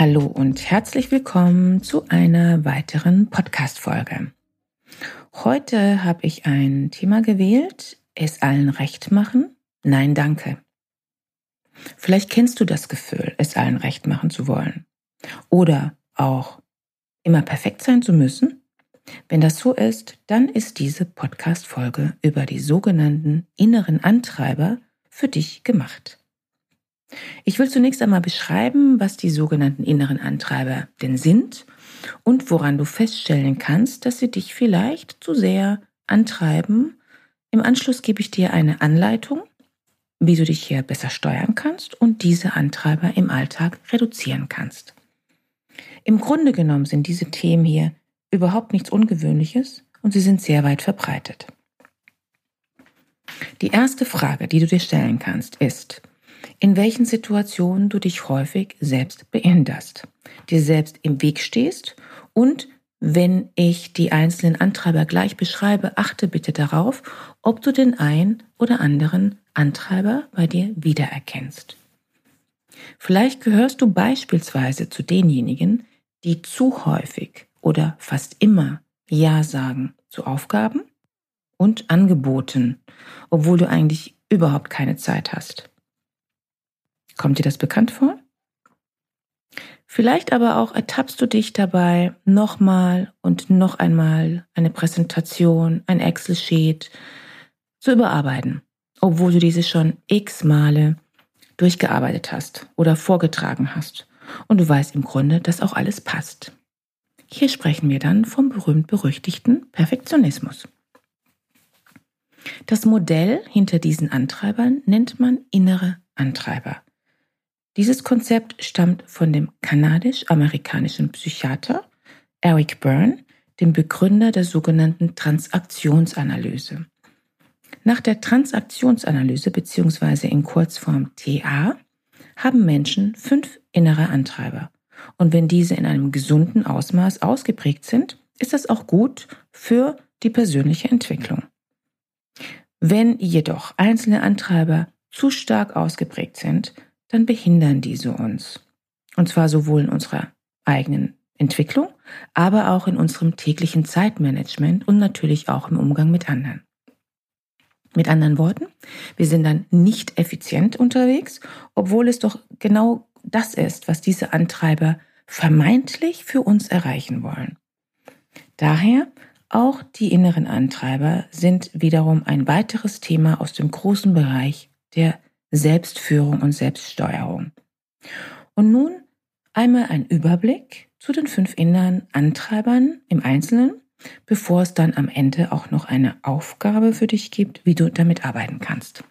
Hallo und herzlich willkommen zu einer weiteren Podcast-Folge. Heute habe ich ein Thema gewählt, es allen recht machen? Nein, danke. Vielleicht kennst du das Gefühl, es allen recht machen zu wollen. Oder auch immer perfekt sein zu müssen. Wenn das so ist, dann ist diese Podcast-Folge über die sogenannten inneren Antreiber für dich gemacht. Ich will zunächst einmal beschreiben, was die sogenannten inneren Antreiber denn sind und woran du feststellen kannst, dass sie dich vielleicht zu sehr antreiben. Im Anschluss gebe ich dir eine Anleitung, wie du dich hier besser steuern kannst und diese Antreiber im Alltag reduzieren kannst. Im Grunde genommen sind diese Themen hier überhaupt nichts Ungewöhnliches und sie sind sehr weit verbreitet. Die erste Frage, die du dir stellen kannst, ist, in welchen Situationen du dich häufig selbst behinderst, dir selbst im Weg stehst und wenn ich die einzelnen Antreiber gleich beschreibe, achte bitte darauf, ob du den einen oder anderen Antreiber bei dir wiedererkennst. Vielleicht gehörst du beispielsweise zu denjenigen, die zu häufig oder fast immer Ja sagen zu Aufgaben und Angeboten, obwohl du eigentlich überhaupt keine Zeit hast. Kommt dir das bekannt vor? Vielleicht aber auch ertappst du dich dabei, nochmal und noch einmal eine Präsentation, ein Excel-Sheet zu überarbeiten, obwohl du diese schon x Male durchgearbeitet hast oder vorgetragen hast und du weißt im Grunde, dass auch alles passt. Hier sprechen wir dann vom berühmt-berüchtigten Perfektionismus. Das Modell hinter diesen Antreibern nennt man innere Antreiber. Dieses Konzept stammt von dem kanadisch-amerikanischen Psychiater Eric Byrne, dem Begründer der sogenannten Transaktionsanalyse. Nach der Transaktionsanalyse bzw. in Kurzform TA haben Menschen fünf innere Antreiber. Und wenn diese in einem gesunden Ausmaß ausgeprägt sind, ist das auch gut für die persönliche Entwicklung. Wenn jedoch einzelne Antreiber zu stark ausgeprägt sind, dann behindern diese uns. Und zwar sowohl in unserer eigenen Entwicklung, aber auch in unserem täglichen Zeitmanagement und natürlich auch im Umgang mit anderen. Mit anderen Worten, wir sind dann nicht effizient unterwegs, obwohl es doch genau das ist, was diese Antreiber vermeintlich für uns erreichen wollen. Daher auch die inneren Antreiber sind wiederum ein weiteres Thema aus dem großen Bereich der Selbstführung und Selbststeuerung. Und nun einmal ein Überblick zu den fünf inneren Antreibern im Einzelnen, bevor es dann am Ende auch noch eine Aufgabe für dich gibt, wie du damit arbeiten kannst.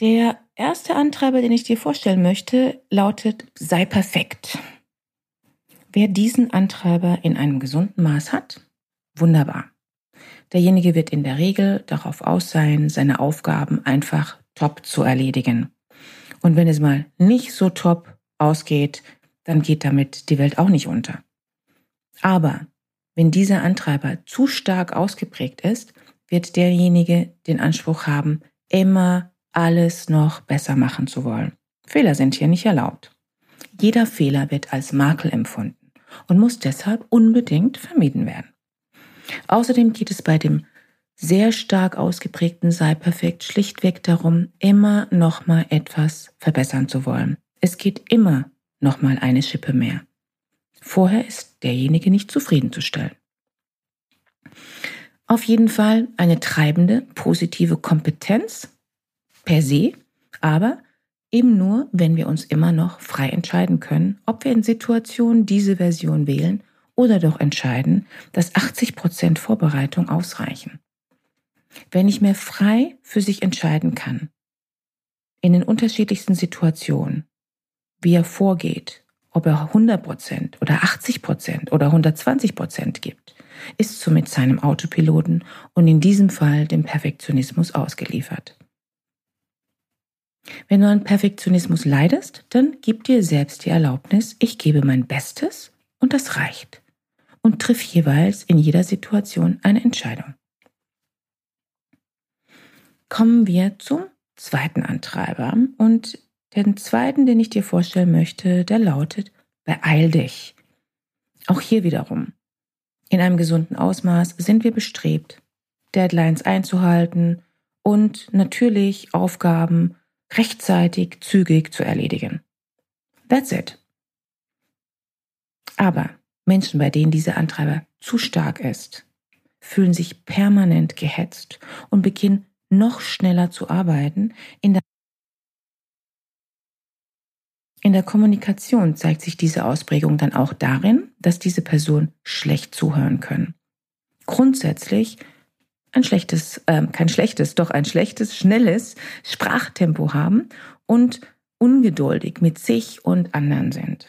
Der erste Antreiber, den ich dir vorstellen möchte, lautet sei perfekt. Wer diesen Antreiber in einem gesunden Maß hat, wunderbar. Derjenige wird in der Regel darauf aus sein, seine Aufgaben einfach top zu erledigen. Und wenn es mal nicht so top ausgeht, dann geht damit die Welt auch nicht unter. Aber wenn dieser Antreiber zu stark ausgeprägt ist, wird derjenige den Anspruch haben, immer alles noch besser machen zu wollen. Fehler sind hier nicht erlaubt. Jeder Fehler wird als Makel empfunden und muss deshalb unbedingt vermieden werden. Außerdem geht es bei dem sehr stark ausgeprägten Sei perfekt schlichtweg darum, immer noch mal etwas verbessern zu wollen. Es geht immer noch mal eine Schippe mehr. Vorher ist derjenige nicht zufriedenzustellen. Auf jeden Fall eine treibende, positive Kompetenz per se, aber eben nur, wenn wir uns immer noch frei entscheiden können, ob wir in Situationen diese Version wählen oder doch entscheiden, dass 80 Prozent Vorbereitung ausreichen. Wer nicht mehr frei für sich entscheiden kann, in den unterschiedlichsten Situationen, wie er vorgeht, ob er 100% oder 80% oder 120% gibt, ist somit seinem Autopiloten und in diesem Fall dem Perfektionismus ausgeliefert. Wenn du an Perfektionismus leidest, dann gib dir selbst die Erlaubnis, ich gebe mein Bestes und das reicht. Und triff jeweils in jeder Situation eine Entscheidung. Kommen wir zum zweiten Antreiber und den zweiten, den ich dir vorstellen möchte, der lautet, beeil dich. Auch hier wiederum. In einem gesunden Ausmaß sind wir bestrebt, Deadlines einzuhalten und natürlich Aufgaben rechtzeitig, zügig zu erledigen. That's it. Aber Menschen, bei denen dieser Antreiber zu stark ist, fühlen sich permanent gehetzt und beginnen noch schneller zu arbeiten. In der, in der Kommunikation zeigt sich diese Ausprägung dann auch darin, dass diese Personen schlecht zuhören können. Grundsätzlich ein schlechtes, äh, kein schlechtes, doch ein schlechtes, schnelles Sprachtempo haben und ungeduldig mit sich und anderen sind.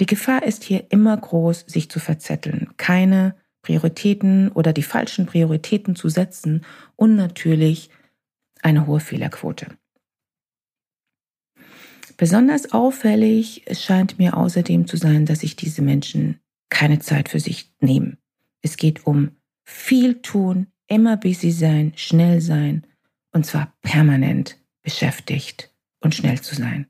Die Gefahr ist hier immer groß, sich zu verzetteln, keine Prioritäten oder die falschen Prioritäten zu setzen und natürlich eine hohe Fehlerquote. Besonders auffällig scheint mir außerdem zu sein, dass sich diese Menschen keine Zeit für sich nehmen. Es geht um viel tun, immer busy sein, schnell sein und zwar permanent beschäftigt und schnell zu sein.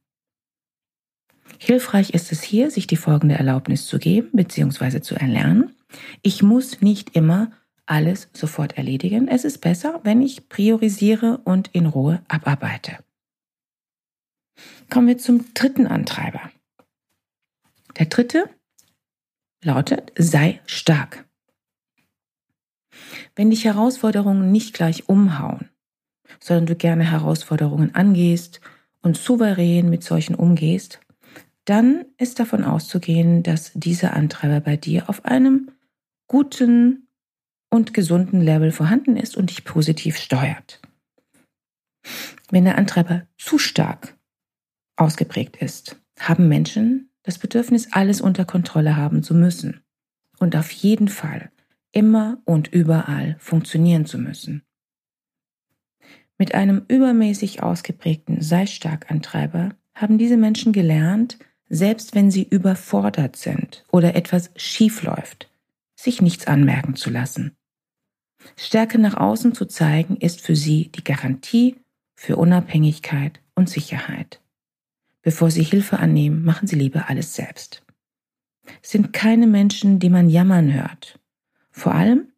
Hilfreich ist es hier, sich die folgende Erlaubnis zu geben bzw. zu erlernen. Ich muss nicht immer alles sofort erledigen. Es ist besser, wenn ich priorisiere und in Ruhe abarbeite. Kommen wir zum dritten Antreiber. Der dritte lautet, sei stark. Wenn dich Herausforderungen nicht gleich umhauen, sondern du gerne Herausforderungen angehst und souverän mit solchen umgehst, dann ist davon auszugehen, dass dieser Antreiber bei dir auf einem guten und gesunden Level vorhanden ist und dich positiv steuert. Wenn der Antreiber zu stark ausgeprägt ist, haben Menschen das Bedürfnis, alles unter Kontrolle haben zu müssen und auf jeden Fall immer und überall funktionieren zu müssen. Mit einem übermäßig ausgeprägten Sei stark Antreiber haben diese Menschen gelernt, selbst wenn sie überfordert sind oder etwas schief läuft, sich nichts anmerken zu lassen. Stärke nach außen zu zeigen, ist für sie die Garantie für Unabhängigkeit und Sicherheit. Bevor sie Hilfe annehmen, machen sie lieber alles selbst. Es sind keine Menschen, die man jammern hört. Vor allem,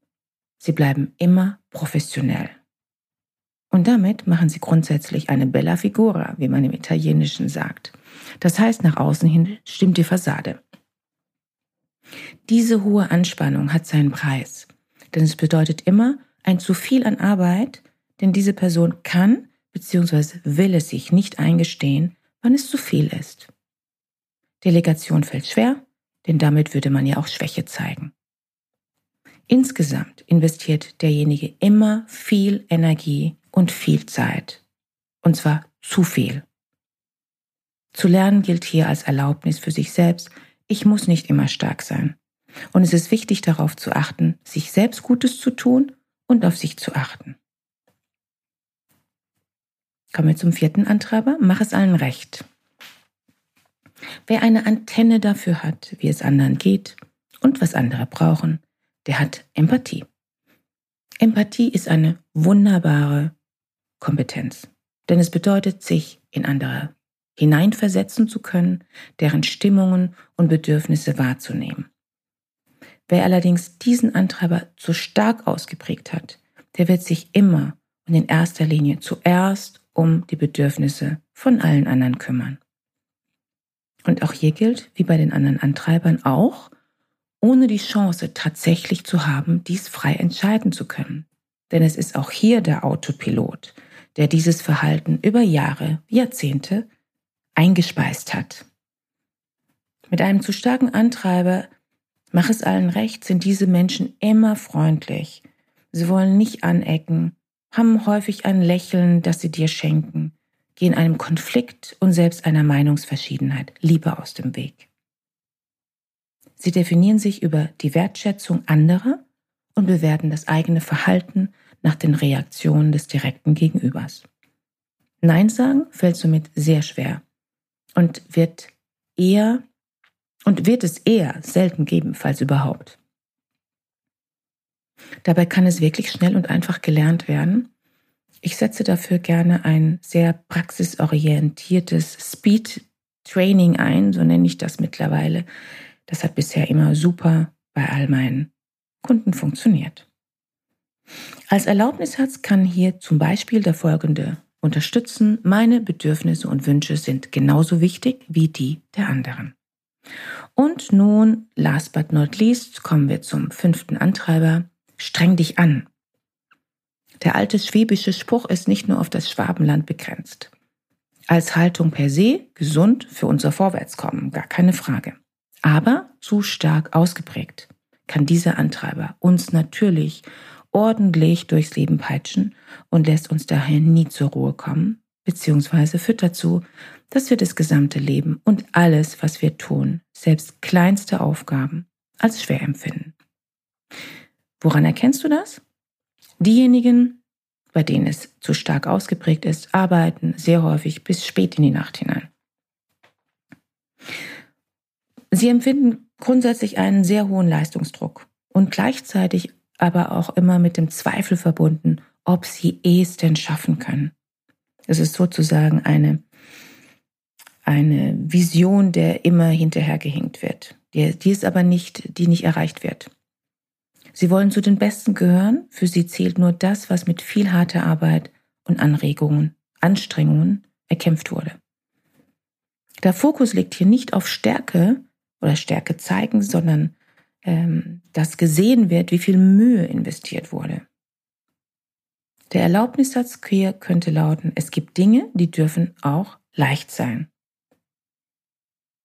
sie bleiben immer professionell. Und damit machen sie grundsätzlich eine bella figura, wie man im Italienischen sagt. Das heißt, nach außen hin stimmt die Fassade. Diese hohe Anspannung hat seinen Preis, denn es bedeutet immer ein zu viel an Arbeit, denn diese Person kann bzw. will es sich nicht eingestehen, wann es zu viel ist. Delegation fällt schwer, denn damit würde man ja auch Schwäche zeigen. Insgesamt investiert derjenige immer viel Energie und viel Zeit. Und zwar zu viel. Zu lernen gilt hier als Erlaubnis für sich selbst, ich muss nicht immer stark sein. Und es ist wichtig darauf zu achten, sich selbst Gutes zu tun und auf sich zu achten. Kommen wir zum vierten Antreiber. Mach es allen recht. Wer eine Antenne dafür hat, wie es anderen geht und was andere brauchen, der hat Empathie. Empathie ist eine wunderbare Kompetenz, denn es bedeutet, sich in andere hineinversetzen zu können, deren Stimmungen und Bedürfnisse wahrzunehmen. Wer allerdings diesen Antreiber zu stark ausgeprägt hat, der wird sich immer und in erster Linie zuerst um die Bedürfnisse von allen anderen kümmern. Und auch hier gilt, wie bei den anderen Antreibern auch, ohne die Chance tatsächlich zu haben, dies frei entscheiden zu können. Denn es ist auch hier der Autopilot, der dieses Verhalten über Jahre, Jahrzehnte eingespeist hat. Mit einem zu starken Antreiber, mach es allen recht, sind diese Menschen immer freundlich. Sie wollen nicht anecken, haben häufig ein Lächeln, das sie dir schenken. gehen einem Konflikt und selbst einer Meinungsverschiedenheit lieber aus dem Weg. Sie definieren sich über die Wertschätzung anderer und bewerten das eigene Verhalten nach den Reaktionen des direkten Gegenübers. Nein sagen fällt somit sehr schwer und wird eher und wird es eher selten geben, falls überhaupt. Dabei kann es wirklich schnell und einfach gelernt werden. Ich setze dafür gerne ein sehr praxisorientiertes Speed Training ein, so nenne ich das mittlerweile. Das hat bisher immer super bei all meinen Kunden funktioniert. Als Erlaubnissatz kann hier zum Beispiel der folgende unterstützen. Meine Bedürfnisse und Wünsche sind genauso wichtig wie die der anderen. Und nun, last but not least, kommen wir zum fünften Antreiber. Streng dich an. Der alte schwäbische Spruch ist nicht nur auf das Schwabenland begrenzt. Als Haltung per se gesund für unser Vorwärtskommen, gar keine Frage. Aber zu stark ausgeprägt kann dieser Antreiber uns natürlich ordentlich durchs Leben peitschen und lässt uns daher nie zur Ruhe kommen, beziehungsweise führt dazu, dass wir das gesamte Leben und alles, was wir tun, selbst kleinste Aufgaben, als schwer empfinden. Woran erkennst du das? Diejenigen, bei denen es zu stark ausgeprägt ist, arbeiten sehr häufig bis spät in die Nacht hinein. Sie empfinden grundsätzlich einen sehr hohen Leistungsdruck und gleichzeitig aber auch immer mit dem Zweifel verbunden, ob sie es denn schaffen können. Es ist sozusagen eine, eine Vision, der immer hinterhergehinkt wird, die, die es aber nicht, die nicht erreicht wird. Sie wollen zu den Besten gehören, für sie zählt nur das, was mit viel harter Arbeit und Anregungen, Anstrengungen erkämpft wurde. Der Fokus liegt hier nicht auf Stärke oder Stärke zeigen, sondern ähm, dass gesehen wird, wie viel Mühe investiert wurde. Der Erlaubnissatz hier könnte lauten, es gibt Dinge, die dürfen auch leicht sein.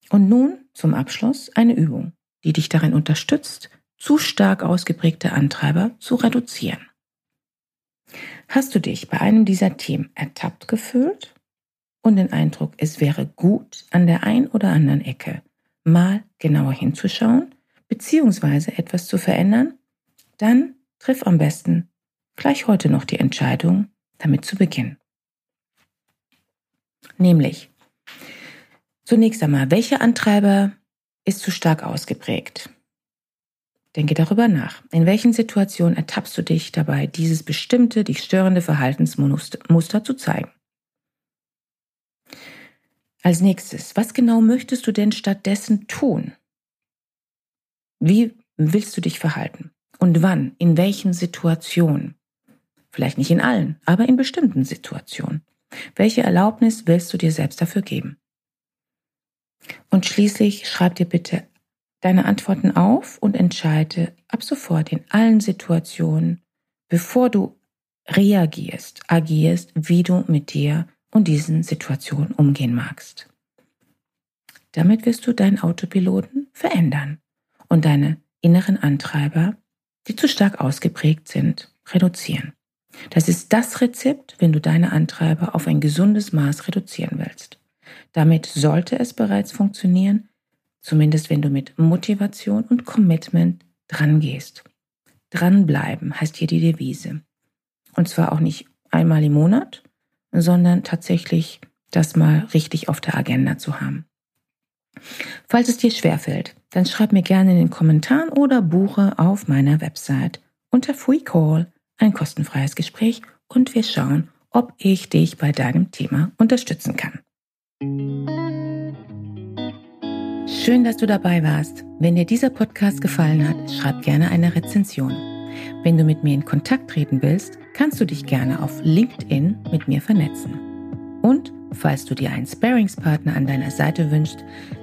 Und nun zum Abschluss eine Übung, die dich darin unterstützt, zu stark ausgeprägte Antreiber zu reduzieren. Hast du dich bei einem dieser Themen ertappt gefühlt und den Eindruck, es wäre gut, an der einen oder anderen Ecke mal genauer hinzuschauen beziehungsweise etwas zu verändern, dann triff am besten gleich heute noch die Entscheidung, damit zu beginnen. Nämlich, zunächst einmal, welcher Antreiber ist zu stark ausgeprägt? Denke darüber nach. In welchen Situationen ertappst du dich dabei, dieses bestimmte, dich störende Verhaltensmuster zu zeigen? Als nächstes, was genau möchtest du denn stattdessen tun? Wie willst du dich verhalten? Und wann? In welchen Situationen? Vielleicht nicht in allen, aber in bestimmten Situationen. Welche Erlaubnis willst du dir selbst dafür geben? Und schließlich schreib dir bitte deine Antworten auf und entscheide ab sofort in allen Situationen, bevor du reagierst, agierst, wie du mit dir und diesen Situationen umgehen magst. Damit wirst du deinen Autopiloten verändern und deine inneren Antreiber, die zu stark ausgeprägt sind, reduzieren. Das ist das Rezept, wenn du deine Antreiber auf ein gesundes Maß reduzieren willst. Damit sollte es bereits funktionieren, zumindest wenn du mit Motivation und Commitment dran gehst. Dranbleiben heißt hier die Devise. Und zwar auch nicht einmal im Monat, sondern tatsächlich das mal richtig auf der Agenda zu haben. Falls es dir schwerfällt, dann schreib mir gerne in den Kommentaren oder buche auf meiner Website unter Free Call ein kostenfreies Gespräch und wir schauen, ob ich dich bei deinem Thema unterstützen kann. Schön, dass du dabei warst. Wenn dir dieser Podcast gefallen hat, schreib gerne eine Rezension. Wenn du mit mir in Kontakt treten willst, kannst du dich gerne auf LinkedIn mit mir vernetzen. Und falls du dir einen Sparingspartner an deiner Seite wünschst,